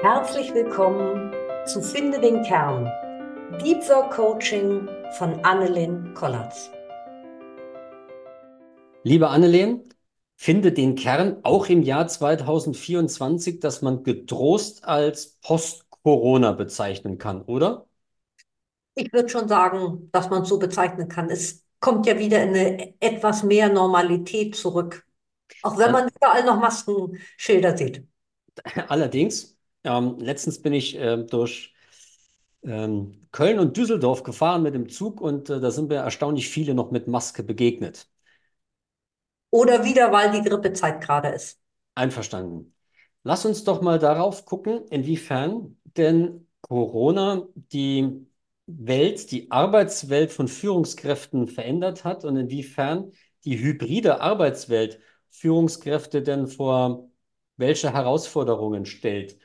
Herzlich willkommen zu Finde den Kern, Deep Work Coaching von Annelien Kollatz. Liebe Annelien, finde den Kern auch im Jahr 2024, das man getrost als Post-Corona bezeichnen kann, oder? Ich würde schon sagen, dass man es so bezeichnen kann. Es kommt ja wieder in eine etwas mehr Normalität zurück. Auch wenn man überall noch Maskenschilder sieht. Allerdings, ähm, letztens bin ich äh, durch ähm, Köln und Düsseldorf gefahren mit dem Zug und äh, da sind mir erstaunlich viele noch mit Maske begegnet. Oder wieder, weil die Grippezeit gerade ist. Einverstanden. Lass uns doch mal darauf gucken, inwiefern denn Corona die Welt, die Arbeitswelt von Führungskräften verändert hat und inwiefern die hybride Arbeitswelt Führungskräfte denn vor welche Herausforderungen stellt.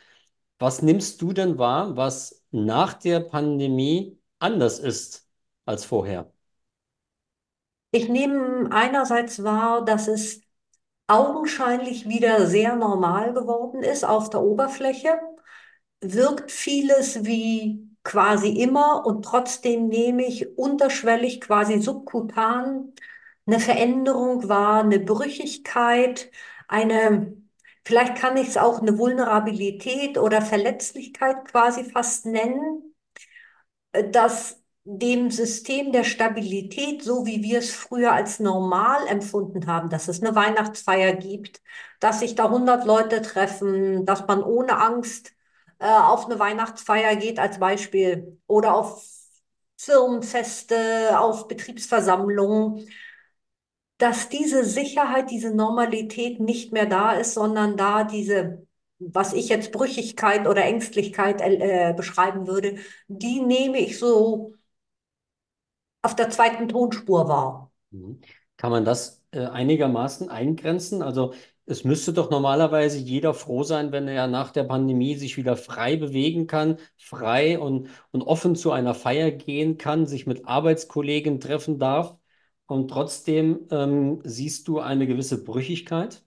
Was nimmst du denn wahr, was nach der Pandemie anders ist als vorher? Ich nehme einerseits wahr, dass es augenscheinlich wieder sehr normal geworden ist auf der Oberfläche. Wirkt vieles wie quasi immer und trotzdem nehme ich unterschwellig quasi subkutan eine Veränderung wahr, eine Brüchigkeit, eine, vielleicht kann ich es auch eine Vulnerabilität oder Verletzlichkeit quasi fast nennen, dass dem System der Stabilität, so wie wir es früher als normal empfunden haben, dass es eine Weihnachtsfeier gibt, dass sich da 100 Leute treffen, dass man ohne Angst äh, auf eine Weihnachtsfeier geht als Beispiel oder auf Firmenfeste, auf Betriebsversammlungen, dass diese Sicherheit, diese Normalität nicht mehr da ist, sondern da diese was ich jetzt Brüchigkeit oder Ängstlichkeit äh, beschreiben würde, die nehme ich so auf der zweiten Tonspur war. Mhm. Kann man das äh, einigermaßen eingrenzen? Also es müsste doch normalerweise jeder froh sein, wenn er nach der Pandemie sich wieder frei bewegen kann, frei und, und offen zu einer Feier gehen kann, sich mit Arbeitskollegen treffen darf. Und trotzdem ähm, siehst du eine gewisse Brüchigkeit?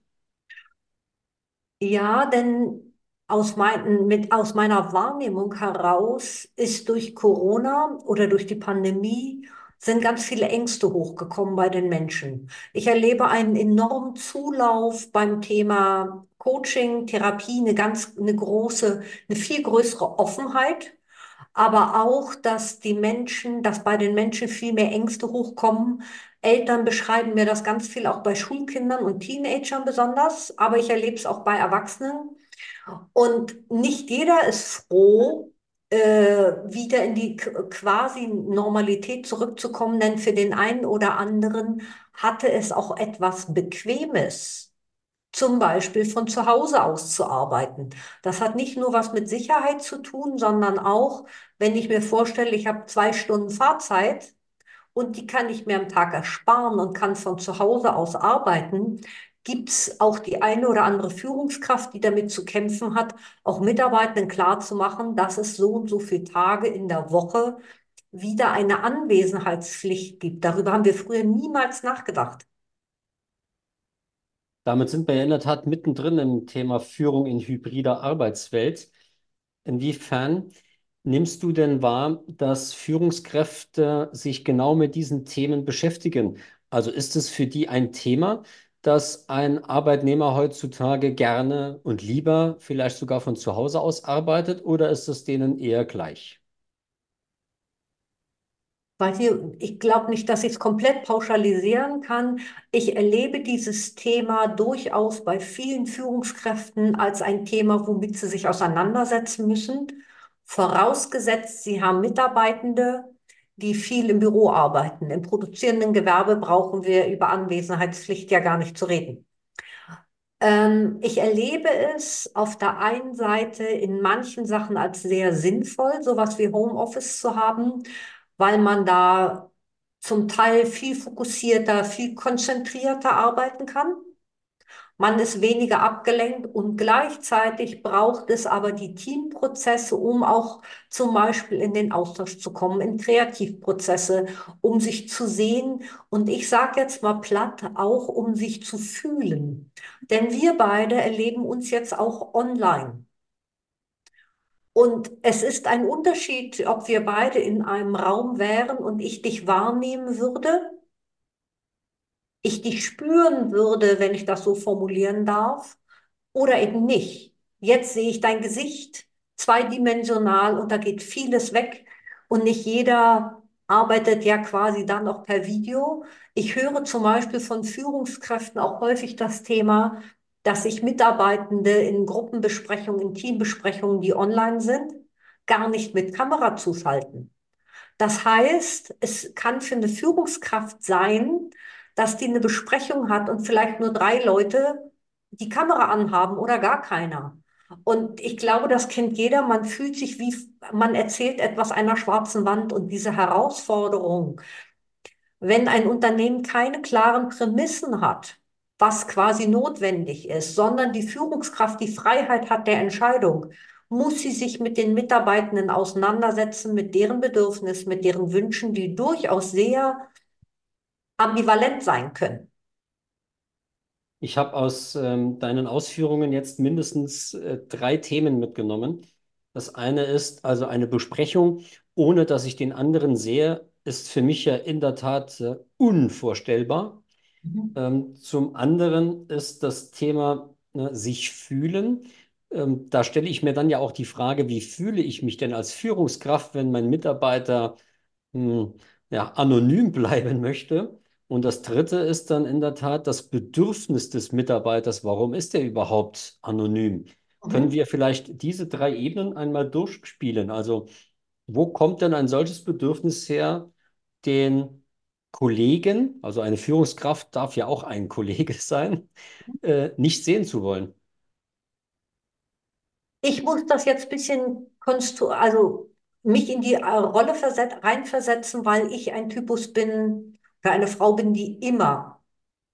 Ja, denn aus, mein, mit, aus meiner Wahrnehmung heraus ist durch Corona oder durch die Pandemie sind ganz viele Ängste hochgekommen bei den Menschen. Ich erlebe einen enormen Zulauf beim Thema Coaching, Therapie, eine ganz, eine große, eine viel größere Offenheit, aber auch, dass die Menschen, dass bei den Menschen viel mehr Ängste hochkommen. Eltern beschreiben mir das ganz viel, auch bei Schulkindern und Teenagern besonders, aber ich erlebe es auch bei Erwachsenen. Und nicht jeder ist froh, äh, wieder in die quasi Normalität zurückzukommen, denn für den einen oder anderen hatte es auch etwas Bequemes, zum Beispiel von zu Hause aus zu arbeiten. Das hat nicht nur was mit Sicherheit zu tun, sondern auch, wenn ich mir vorstelle, ich habe zwei Stunden Fahrzeit und die kann ich mir am Tag ersparen und kann von zu Hause aus arbeiten, gibt es auch die eine oder andere Führungskraft, die damit zu kämpfen hat, auch Mitarbeitenden klarzumachen, dass es so und so viele Tage in der Woche wieder eine Anwesenheitspflicht gibt. Darüber haben wir früher niemals nachgedacht. Damit sind wir in der Tat mittendrin im Thema Führung in hybrider Arbeitswelt. Inwiefern nimmst du denn wahr, dass Führungskräfte sich genau mit diesen Themen beschäftigen? Also ist es für die ein Thema, dass ein Arbeitnehmer heutzutage gerne und lieber vielleicht sogar von zu Hause aus arbeitet oder ist es denen eher gleich? Weil hier, ich glaube nicht, dass ich es komplett pauschalisieren kann. Ich erlebe dieses Thema durchaus bei vielen Führungskräften als ein Thema, womit sie sich auseinandersetzen müssen. Vorausgesetzt, sie haben Mitarbeitende, die viel im Büro arbeiten. Im produzierenden Gewerbe brauchen wir über Anwesenheitspflicht ja gar nicht zu reden. Ähm, ich erlebe es auf der einen Seite in manchen Sachen als sehr sinnvoll, sowas wie Homeoffice zu haben, weil man da zum Teil viel fokussierter, viel konzentrierter arbeiten kann. Man ist weniger abgelenkt und gleichzeitig braucht es aber die Teamprozesse, um auch zum Beispiel in den Austausch zu kommen, in Kreativprozesse, um sich zu sehen und ich sage jetzt mal platt, auch um sich zu fühlen. Denn wir beide erleben uns jetzt auch online. Und es ist ein Unterschied, ob wir beide in einem Raum wären und ich dich wahrnehmen würde, ich dich spüren würde, wenn ich das so formulieren darf, oder eben nicht. Jetzt sehe ich dein Gesicht zweidimensional und da geht vieles weg und nicht jeder arbeitet ja quasi dann auch per Video. Ich höre zum Beispiel von Führungskräften auch häufig das Thema, dass sich Mitarbeitende in Gruppenbesprechungen, in Teambesprechungen, die online sind, gar nicht mit Kamera zuschalten. Das heißt, es kann für eine Führungskraft sein, dass die eine Besprechung hat und vielleicht nur drei Leute die Kamera anhaben oder gar keiner. Und ich glaube, das kennt jeder. Man fühlt sich wie, man erzählt etwas einer schwarzen Wand und diese Herausforderung, wenn ein Unternehmen keine klaren Prämissen hat, was quasi notwendig ist, sondern die Führungskraft die Freiheit hat der Entscheidung, muss sie sich mit den Mitarbeitenden auseinandersetzen, mit deren Bedürfnissen, mit deren Wünschen, die durchaus sehr ambivalent sein können. Ich habe aus ähm, deinen Ausführungen jetzt mindestens äh, drei Themen mitgenommen. Das eine ist also eine Besprechung, ohne dass ich den anderen sehe, ist für mich ja in der Tat äh, unvorstellbar. Mhm. Ähm, zum anderen ist das Thema ne, sich fühlen. Ähm, da stelle ich mir dann ja auch die Frage, wie fühle ich mich denn als Führungskraft, wenn mein Mitarbeiter mh, hm, ja, anonym bleiben möchte? Und das Dritte ist dann in der Tat das Bedürfnis des Mitarbeiters. Warum ist er überhaupt anonym? Mhm. Können wir vielleicht diese drei Ebenen einmal durchspielen? Also, wo kommt denn ein solches Bedürfnis her, den Kollegen, also eine Führungskraft darf ja auch ein Kollege sein, äh, nicht sehen zu wollen? Ich muss das jetzt ein bisschen konstru also mich in die äh, Rolle reinversetzen, weil ich ein Typus bin, für eine Frau bin, die immer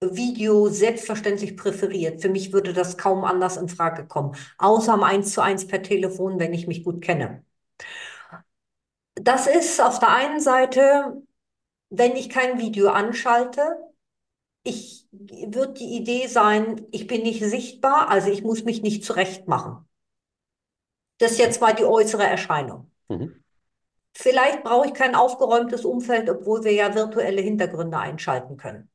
Video selbstverständlich präferiert. Für mich würde das kaum anders in Frage kommen, außer am 1 zu 1 per Telefon, wenn ich mich gut kenne. Das ist auf der einen Seite, wenn ich kein Video anschalte, ich wird die Idee sein, ich bin nicht sichtbar, also ich muss mich nicht zurecht machen. Das ist jetzt mal die äußere Erscheinung. Mhm. Vielleicht brauche ich kein aufgeräumtes Umfeld, obwohl wir ja virtuelle Hintergründe einschalten können.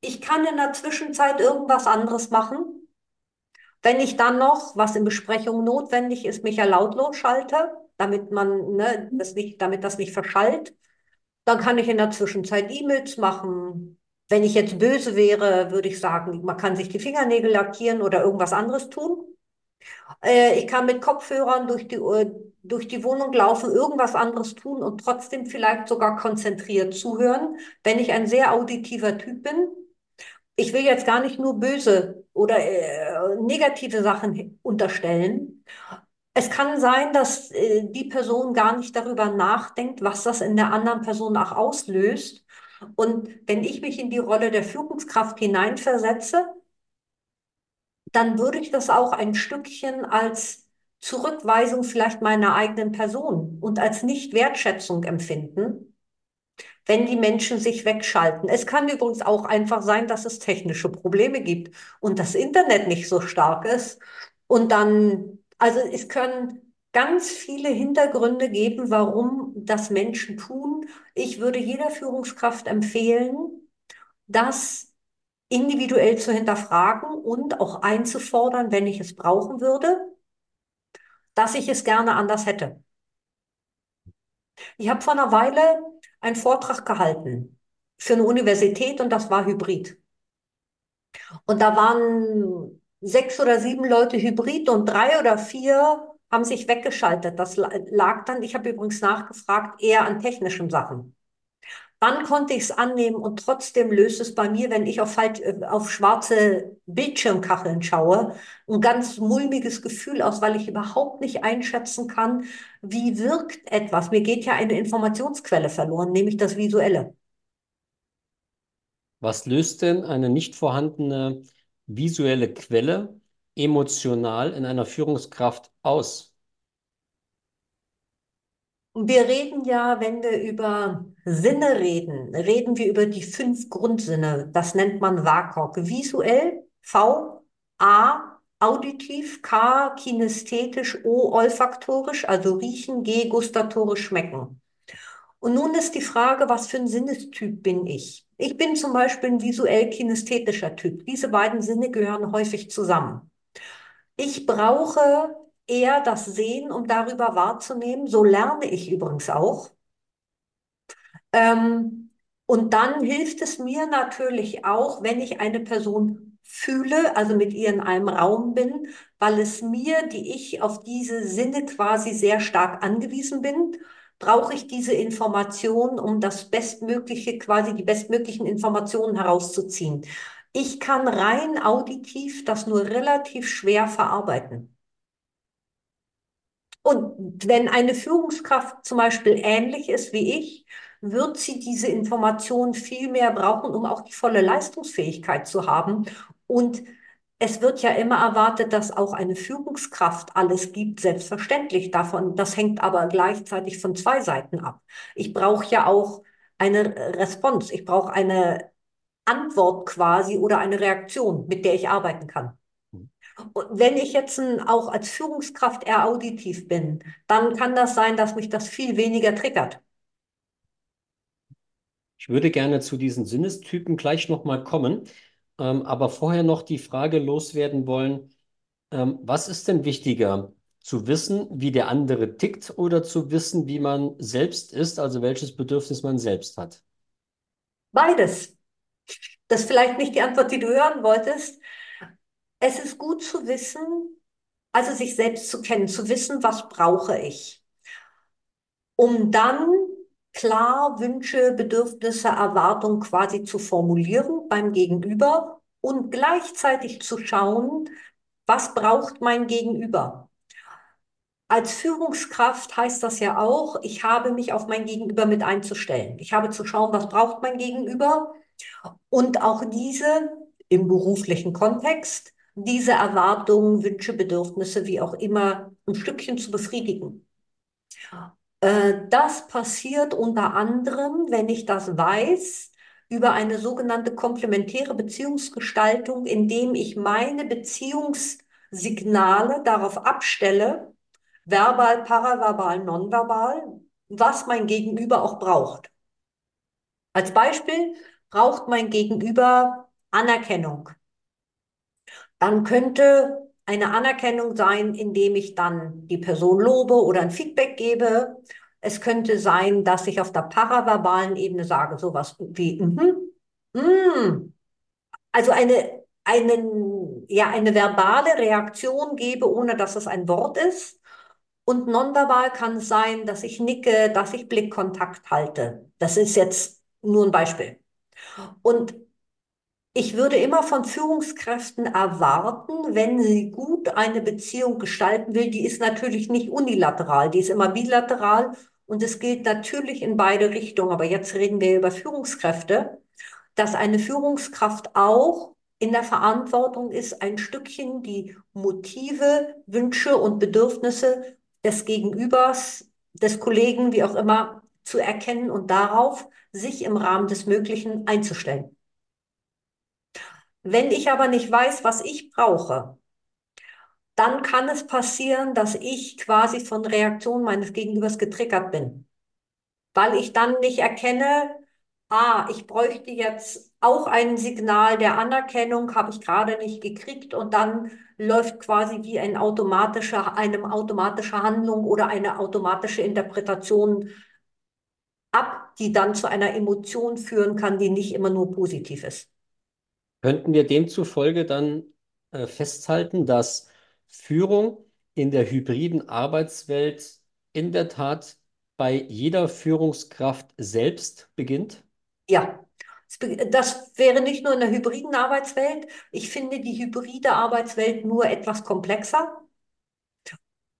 Ich kann in der Zwischenzeit irgendwas anderes machen. Wenn ich dann noch, was in Besprechungen notwendig ist, mich ja lautlos schalte, damit man ne, das nicht, damit das nicht verschallt, dann kann ich in der Zwischenzeit E-Mails machen. Wenn ich jetzt böse wäre, würde ich sagen, man kann sich die Fingernägel lackieren oder irgendwas anderes tun. Äh, ich kann mit Kopfhörern durch die, durch die Wohnung laufen, irgendwas anderes tun und trotzdem vielleicht sogar konzentriert zuhören, wenn ich ein sehr auditiver Typ bin. Ich will jetzt gar nicht nur böse oder äh, negative Sachen unterstellen. Es kann sein, dass äh, die Person gar nicht darüber nachdenkt, was das in der anderen Person auch auslöst. Und wenn ich mich in die Rolle der Führungskraft hineinversetze, dann würde ich das auch ein Stückchen als Zurückweisung vielleicht meiner eigenen Person und als Nicht-Wertschätzung empfinden, wenn die Menschen sich wegschalten. Es kann übrigens auch einfach sein, dass es technische Probleme gibt und das Internet nicht so stark ist. Und dann, also es können ganz viele Hintergründe geben, warum das Menschen tun. Ich würde jeder Führungskraft empfehlen, dass individuell zu hinterfragen und auch einzufordern, wenn ich es brauchen würde, dass ich es gerne anders hätte. Ich habe vor einer Weile einen Vortrag gehalten für eine Universität und das war Hybrid. Und da waren sechs oder sieben Leute Hybrid und drei oder vier haben sich weggeschaltet. Das lag dann, ich habe übrigens nachgefragt, eher an technischen Sachen. Dann konnte ich es annehmen und trotzdem löst es bei mir, wenn ich auf, halt, auf schwarze Bildschirmkacheln schaue, ein ganz mulmiges Gefühl aus, weil ich überhaupt nicht einschätzen kann, wie wirkt etwas. Mir geht ja eine Informationsquelle verloren, nämlich das Visuelle. Was löst denn eine nicht vorhandene visuelle Quelle emotional in einer Führungskraft aus? Wir reden ja, wenn wir über Sinne reden, reden wir über die fünf Grundsinne. Das nennt man WAKOK. Visuell, V, A, auditiv, K, kinästhetisch, O, olfaktorisch, also riechen, G, gustatorisch, schmecken. Und nun ist die Frage, was für ein Sinnestyp bin ich? Ich bin zum Beispiel ein visuell-kinästhetischer Typ. Diese beiden Sinne gehören häufig zusammen. Ich brauche eher das Sehen, um darüber wahrzunehmen. So lerne ich übrigens auch. Ähm, und dann hilft es mir natürlich auch, wenn ich eine Person fühle, also mit ihr in einem Raum bin, weil es mir, die ich auf diese Sinne quasi sehr stark angewiesen bin, brauche ich diese Information, um das Bestmögliche, quasi die bestmöglichen Informationen herauszuziehen. Ich kann rein auditiv das nur relativ schwer verarbeiten. Und wenn eine Führungskraft zum Beispiel ähnlich ist wie ich, wird sie diese Information viel mehr brauchen, um auch die volle Leistungsfähigkeit zu haben. Und es wird ja immer erwartet, dass auch eine Führungskraft alles gibt, selbstverständlich davon. Das hängt aber gleichzeitig von zwei Seiten ab. Ich brauche ja auch eine Response, ich brauche eine Antwort quasi oder eine Reaktion, mit der ich arbeiten kann. Und wenn ich jetzt auch als Führungskraft eher auditiv bin, dann kann das sein, dass mich das viel weniger triggert. Ich würde gerne zu diesen Sinnestypen gleich nochmal kommen, ähm, aber vorher noch die Frage loswerden wollen, ähm, was ist denn wichtiger? Zu wissen, wie der andere tickt oder zu wissen, wie man selbst ist, also welches Bedürfnis man selbst hat? Beides. Das ist vielleicht nicht die Antwort, die du hören wolltest. Es ist gut zu wissen, also sich selbst zu kennen, zu wissen, was brauche ich, um dann klar Wünsche, Bedürfnisse, Erwartungen quasi zu formulieren beim Gegenüber und gleichzeitig zu schauen, was braucht mein Gegenüber. Als Führungskraft heißt das ja auch, ich habe mich auf mein Gegenüber mit einzustellen. Ich habe zu schauen, was braucht mein Gegenüber und auch diese im beruflichen Kontext diese Erwartungen, Wünsche, Bedürfnisse, wie auch immer, ein Stückchen zu befriedigen. Äh, das passiert unter anderem, wenn ich das weiß, über eine sogenannte komplementäre Beziehungsgestaltung, indem ich meine Beziehungssignale darauf abstelle, verbal, paraverbal, nonverbal, was mein Gegenüber auch braucht. Als Beispiel braucht mein Gegenüber Anerkennung dann könnte eine Anerkennung sein, indem ich dann die Person lobe oder ein Feedback gebe. Es könnte sein, dass ich auf der paraverbalen Ebene sage, sowas wie, mm, mm. also eine, einen, ja, eine verbale Reaktion gebe, ohne dass es ein Wort ist. Und nonverbal kann es sein, dass ich nicke, dass ich Blickkontakt halte. Das ist jetzt nur ein Beispiel. Und ich würde immer von Führungskräften erwarten, wenn sie gut eine Beziehung gestalten will, die ist natürlich nicht unilateral, die ist immer bilateral und es gilt natürlich in beide Richtungen. Aber jetzt reden wir über Führungskräfte, dass eine Führungskraft auch in der Verantwortung ist, ein Stückchen die Motive, Wünsche und Bedürfnisse des Gegenübers, des Kollegen, wie auch immer, zu erkennen und darauf sich im Rahmen des Möglichen einzustellen. Wenn ich aber nicht weiß, was ich brauche, dann kann es passieren, dass ich quasi von Reaktionen meines Gegenübers getriggert bin, weil ich dann nicht erkenne, ah, ich bräuchte jetzt auch ein Signal der Anerkennung, habe ich gerade nicht gekriegt und dann läuft quasi wie ein automatischer, eine automatische Handlung oder eine automatische Interpretation ab, die dann zu einer Emotion führen kann, die nicht immer nur positiv ist. Könnten wir demzufolge dann äh, festhalten, dass Führung in der hybriden Arbeitswelt in der Tat bei jeder Führungskraft selbst beginnt? Ja, das wäre nicht nur in der hybriden Arbeitswelt. Ich finde die hybride Arbeitswelt nur etwas komplexer.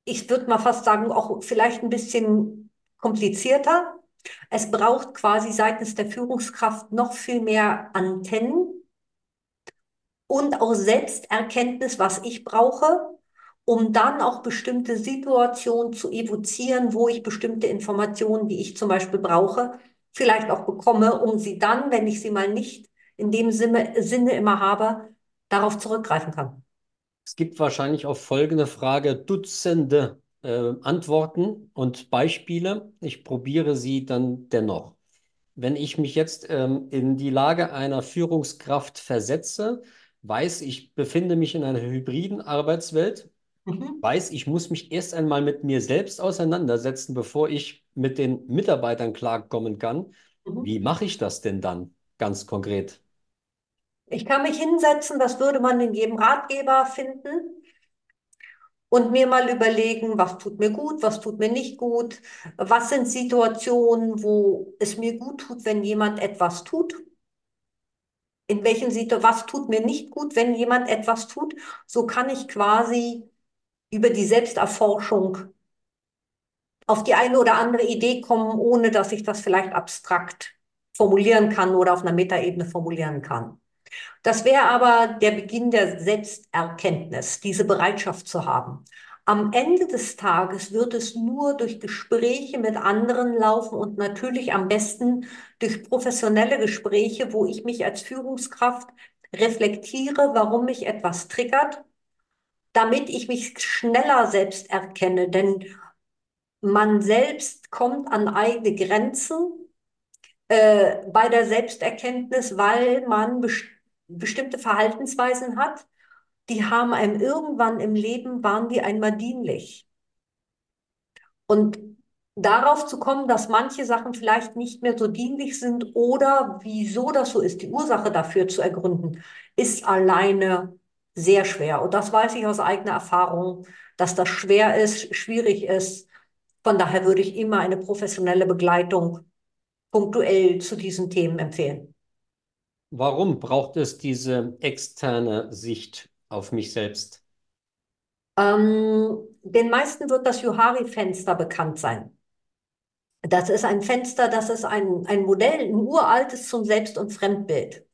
Ich würde mal fast sagen, auch vielleicht ein bisschen komplizierter. Es braucht quasi seitens der Führungskraft noch viel mehr Antennen, und auch Selbsterkenntnis, was ich brauche, um dann auch bestimmte Situationen zu evozieren, wo ich bestimmte Informationen, die ich zum Beispiel brauche, vielleicht auch bekomme, um sie dann, wenn ich sie mal nicht in dem Sinne, Sinne immer habe, darauf zurückgreifen kann. Es gibt wahrscheinlich auf folgende Frage Dutzende äh, Antworten und Beispiele. Ich probiere sie dann dennoch. Wenn ich mich jetzt ähm, in die Lage einer Führungskraft versetze, weiß, ich befinde mich in einer hybriden Arbeitswelt, Mhm. weiß, ich muss mich erst einmal mit mir selbst auseinandersetzen, bevor ich mit den Mitarbeitern klarkommen kann. Wie Mhm. mache ich das denn dann ganz konkret? Ich kann mich hinsetzen, das würde man in jedem Ratgeber finden. und mir mal überlegen, was tut mir gut, was tut mir nicht gut, was sind Situationen, wo es mir gut tut, wenn jemand etwas tut, in welchen Situationen, was tut mir nicht gut, wenn jemand etwas tut. So kann ich quasi über die Selbsterforschung auf die eine oder andere Idee kommen, ohne dass ich das vielleicht abstrakt formulieren kann oder auf einer Metaebene formulieren kann. Das wäre aber der Beginn der Selbsterkenntnis, diese Bereitschaft zu haben. Am Ende des Tages wird es nur durch Gespräche mit anderen laufen und natürlich am besten durch professionelle Gespräche, wo ich mich als Führungskraft reflektiere, warum mich etwas triggert, damit ich mich schneller selbst erkenne. Denn man selbst kommt an eigene Grenzen äh, bei der Selbsterkenntnis, weil man best bestimmte Verhaltensweisen hat, die haben einem irgendwann im Leben, waren die einmal dienlich. Und darauf zu kommen, dass manche Sachen vielleicht nicht mehr so dienlich sind oder wieso das so ist, die Ursache dafür zu ergründen, ist alleine sehr schwer. Und das weiß ich aus eigener Erfahrung, dass das schwer ist, schwierig ist. Von daher würde ich immer eine professionelle Begleitung punktuell zu diesen Themen empfehlen. Warum braucht es diese externe Sicht auf mich selbst? Ähm, den meisten wird das Johari-Fenster bekannt sein. Das ist ein Fenster, das ist ein, ein Modell, ein uraltes zum Selbst- und Fremdbild.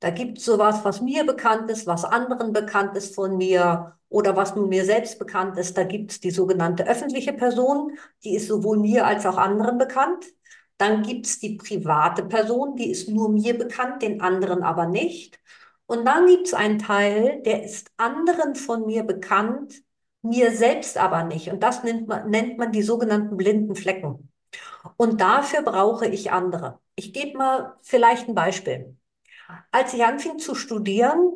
Da gibt es sowas, was mir bekannt ist, was anderen bekannt ist von mir oder was nur mir selbst bekannt ist. Da gibt es die sogenannte öffentliche Person, die ist sowohl mir als auch anderen bekannt. Dann gibt es die private Person, die ist nur mir bekannt, den anderen aber nicht. Und dann gibt es einen Teil, der ist anderen von mir bekannt, mir selbst aber nicht. Und das nennt man, nennt man die sogenannten blinden Flecken. Und dafür brauche ich andere. Ich gebe mal vielleicht ein Beispiel. Als ich anfing zu studieren,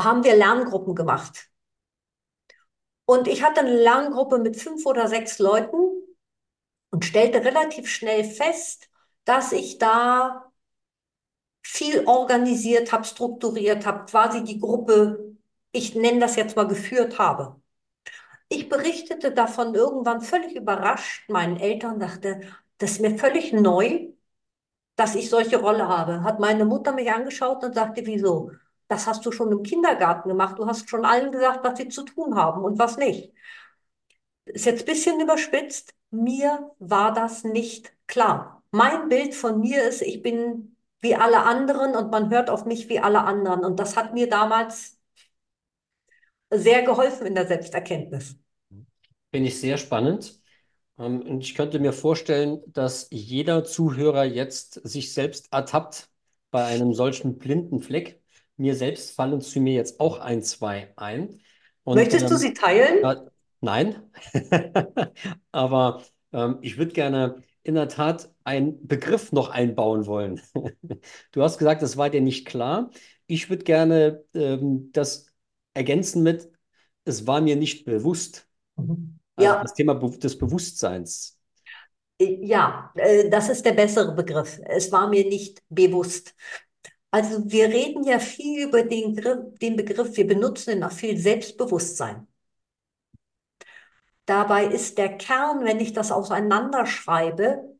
haben wir Lerngruppen gemacht. Und ich hatte eine Lerngruppe mit fünf oder sechs Leuten und stellte relativ schnell fest, dass ich da viel organisiert habe, strukturiert habe, quasi die Gruppe, ich nenne das jetzt mal, geführt habe. Ich berichtete davon irgendwann völlig überrascht meinen Eltern, dachte, das ist mir völlig neu, dass ich solche Rolle habe. Hat meine Mutter mich angeschaut und sagte, wieso? Das hast du schon im Kindergarten gemacht. Du hast schon allen gesagt, was sie zu tun haben und was nicht. Ist jetzt ein bisschen überspitzt. Mir war das nicht klar. Mein Bild von mir ist, ich bin wie alle anderen und man hört auf mich wie alle anderen. Und das hat mir damals sehr geholfen in der Selbsterkenntnis. Finde ich sehr spannend. Ähm, und ich könnte mir vorstellen, dass jeder Zuhörer jetzt sich selbst ertappt bei einem solchen blinden Fleck. Mir selbst fallen zu mir jetzt auch ein, zwei ein. Und Möchtest du ähm, sie teilen? ja, nein, aber ähm, ich würde gerne in der Tat einen Begriff noch einbauen wollen. Du hast gesagt, das war dir nicht klar. Ich würde gerne ähm, das ergänzen mit, es war mir nicht bewusst. Mhm. Also das Ja, Thema Be des Bewusstseins. äh, ja, äh, das ist der bessere Begriff. Es war mir nicht bewusst. Also wir reden ja viel über den, den Begriff, wir benutzen ihn auch viel Selbstbewusstsein. Dabei ist der Kern, wenn ich das auseinanderschreibe,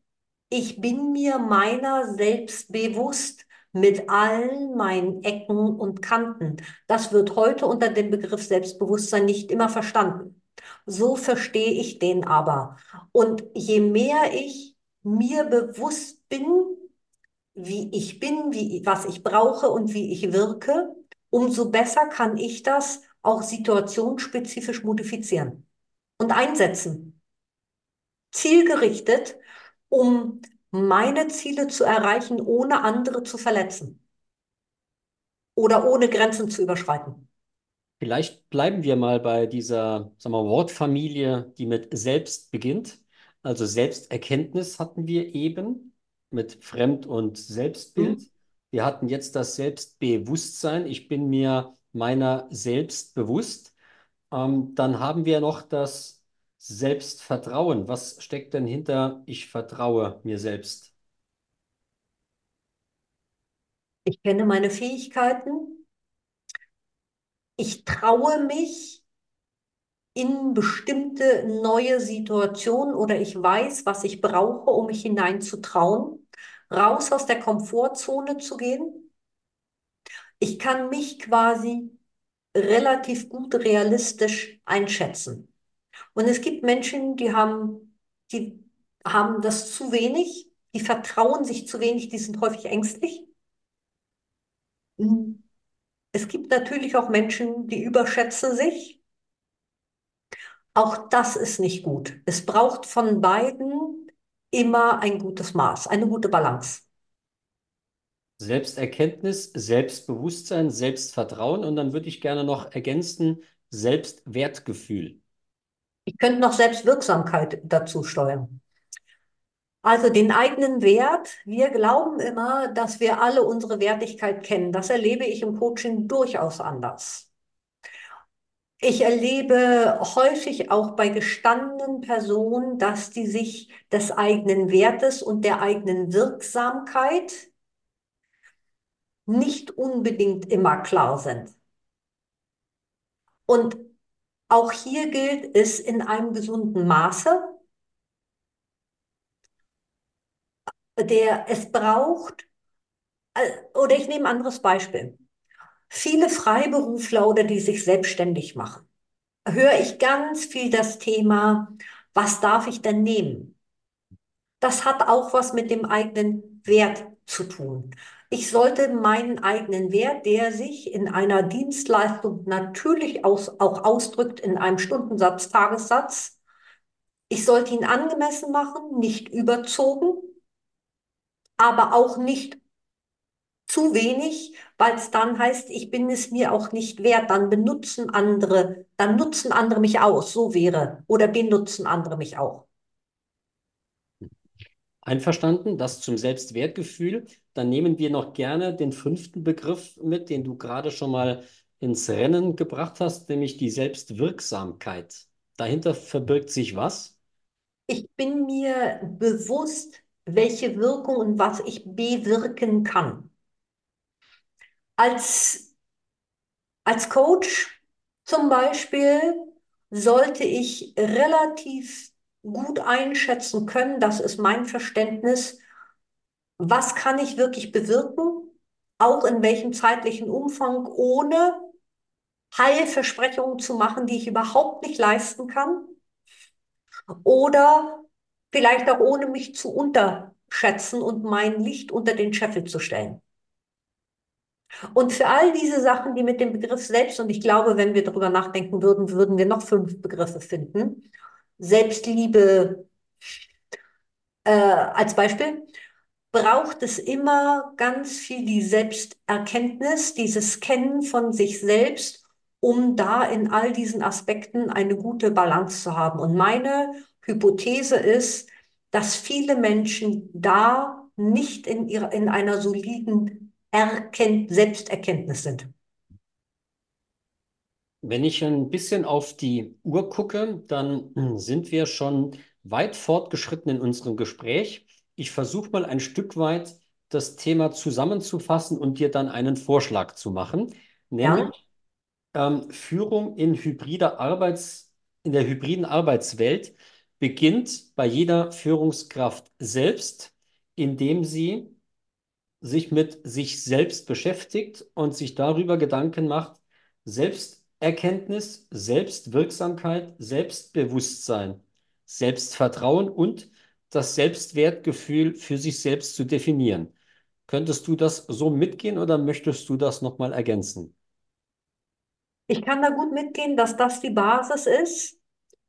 ich bin mir meiner selbst bewusst mit allen meinen Ecken und Kanten. Das wird heute unter dem Begriff Selbstbewusstsein nicht immer verstanden. So verstehe ich den aber. Und je mehr ich mir bewusst bin, wie ich bin, wie, was ich brauche und wie ich wirke, umso besser kann ich das auch situationsspezifisch modifizieren und einsetzen. Zielgerichtet, um meine Ziele zu erreichen, ohne andere zu verletzen oder ohne Grenzen zu überschreiten. Vielleicht bleiben wir mal bei dieser, sagen wir, Wortfamilie, die mit selbst beginnt. Also Selbsterkenntnis hatten wir eben mit Fremd- und? Selbstbild. Wir hatten jetzt das Selbstbewusstsein. Ich bin mir meiner selbst bewusst. Ähm, dann haben wir noch das Selbstvertrauen. Was steckt denn hinter ich vertraue mir selbst? Ich kenne meine Fähigkeiten. Ich traue mich in bestimmte neue Situationen oder ich weiß, was ich brauche, um mich hineinzutrauen, raus aus der Komfortzone zu gehen. Ich kann mich quasi relativ gut realistisch einschätzen. Und es gibt Menschen, die haben, die haben das zu wenig, die vertrauen sich zu wenig, die sind häufig ängstlich. Mhm. Es gibt natürlich auch Menschen, die überschätzen sich. Auch das ist nicht gut. Es braucht von beiden immer ein gutes Maß, eine gute Balance. Selbsterkenntnis, Selbstbewusstsein, Selbstvertrauen und dann würde ich gerne noch ergänzen, Selbstwertgefühl. Ich könnte noch Selbstwirksamkeit dazu steuern. Also den eigenen Wert. Wir glauben immer, dass wir alle unsere Wertigkeit kennen. Das erlebe ich im Coaching durchaus anders. Ich erlebe häufig auch bei gestandenen Personen, dass die sich des eigenen Wertes und der eigenen Wirksamkeit nicht unbedingt immer klar sind. Und auch hier gilt es in einem gesunden Maße, der es braucht, äh, oder ich nehme ein anderes Beispiel. Viele Freiberufler oder die sich selbstständig machen, höre ich ganz viel das Thema, was darf ich denn nehmen? Das hat auch was mit dem eigenen Wert zu tun. Ich sollte meinen eigenen Wert, der sich in einer Dienstleistung natürlich aus, auch ausdrückt in einem Stundensatz, Tagessatz, ich sollte ihn angemessen machen, nicht überzogen, aber auch nicht zu wenig, weil es dann heißt, ich bin es mir auch nicht wert, dann benutzen andere, dann nutzen andere mich aus, so wäre, oder benutzen andere mich auch. Einverstanden, das zum Selbstwertgefühl. Dann nehmen wir noch gerne den fünften Begriff mit, den du gerade schon mal ins Rennen gebracht hast, nämlich die Selbstwirksamkeit. Dahinter verbirgt sich was? Ich bin mir bewusst, welche Wirkung und was ich bewirken kann. Als, als Coach zum Beispiel sollte ich relativ gut einschätzen können, das ist mein Verständnis, was kann ich wirklich bewirken, auch in welchem zeitlichen Umfang, ohne Heilversprechungen zu machen, die ich überhaupt nicht leisten kann, oder vielleicht auch ohne mich zu unterschätzen und mein Licht unter den Scheffel zu stellen. Und für all diese Sachen, die mit dem Begriff selbst, und ich glaube, wenn wir darüber nachdenken würden, würden wir noch fünf Begriffe finden. Selbstliebe äh, als Beispiel, braucht es immer ganz viel die Selbsterkenntnis, dieses Kennen von sich selbst, um da in all diesen Aspekten eine gute Balance zu haben. Und meine Hypothese ist, dass viele Menschen da nicht in, ihrer, in einer soliden Erkennt Selbsterkenntnis sind. Wenn ich ein bisschen auf die Uhr gucke, dann sind wir schon weit fortgeschritten in unserem Gespräch. Ich versuche mal ein Stück weit das Thema zusammenzufassen und dir dann einen Vorschlag zu machen, nämlich ähm, Führung in hybrider Arbeits, in der hybriden Arbeitswelt beginnt bei jeder Führungskraft selbst, indem sie sich mit sich selbst beschäftigt und sich darüber Gedanken macht, Selbsterkenntnis, Selbstwirksamkeit, Selbstbewusstsein, Selbstvertrauen und das Selbstwertgefühl für sich selbst zu definieren. Könntest du das so mitgehen oder möchtest du das nochmal ergänzen? Ich kann da gut mitgehen, dass das die Basis ist,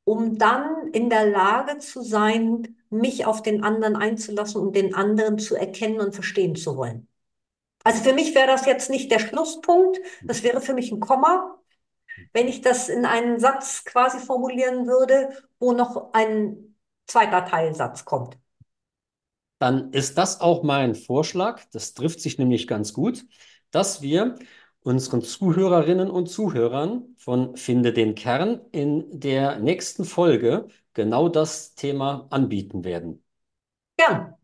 um dann in der Lage zu sein, mich auf den anderen einzulassen und den anderen zu erkennen und verstehen zu wollen. Also für mich wäre das jetzt nicht der Schlusspunkt, das wäre für mich ein Komma, wenn ich das in einen Satz quasi formulieren würde, wo noch ein zweiter Teilsatz kommt. Dann ist das auch mein Vorschlag, das trifft sich nämlich ganz gut, dass wir unseren Zuhörerinnen und Zuhörern von Finde den Kern in der nächsten Folge genau das Thema anbieten werden. Gern.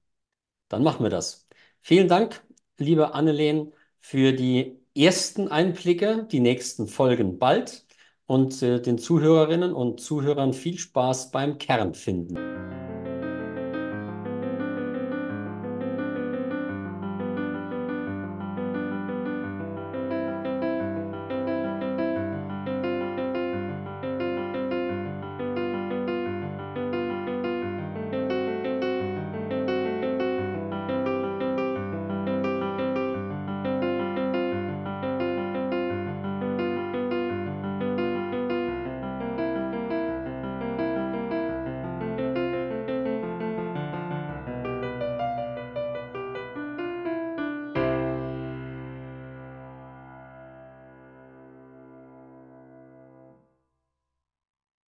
Dann machen wir das. Vielen Dank, liebe Anneleen, für die ersten Einblicke, die nächsten Folgen bald und äh, den Zuhörerinnen und Zuhörern viel Spaß beim Kern finden.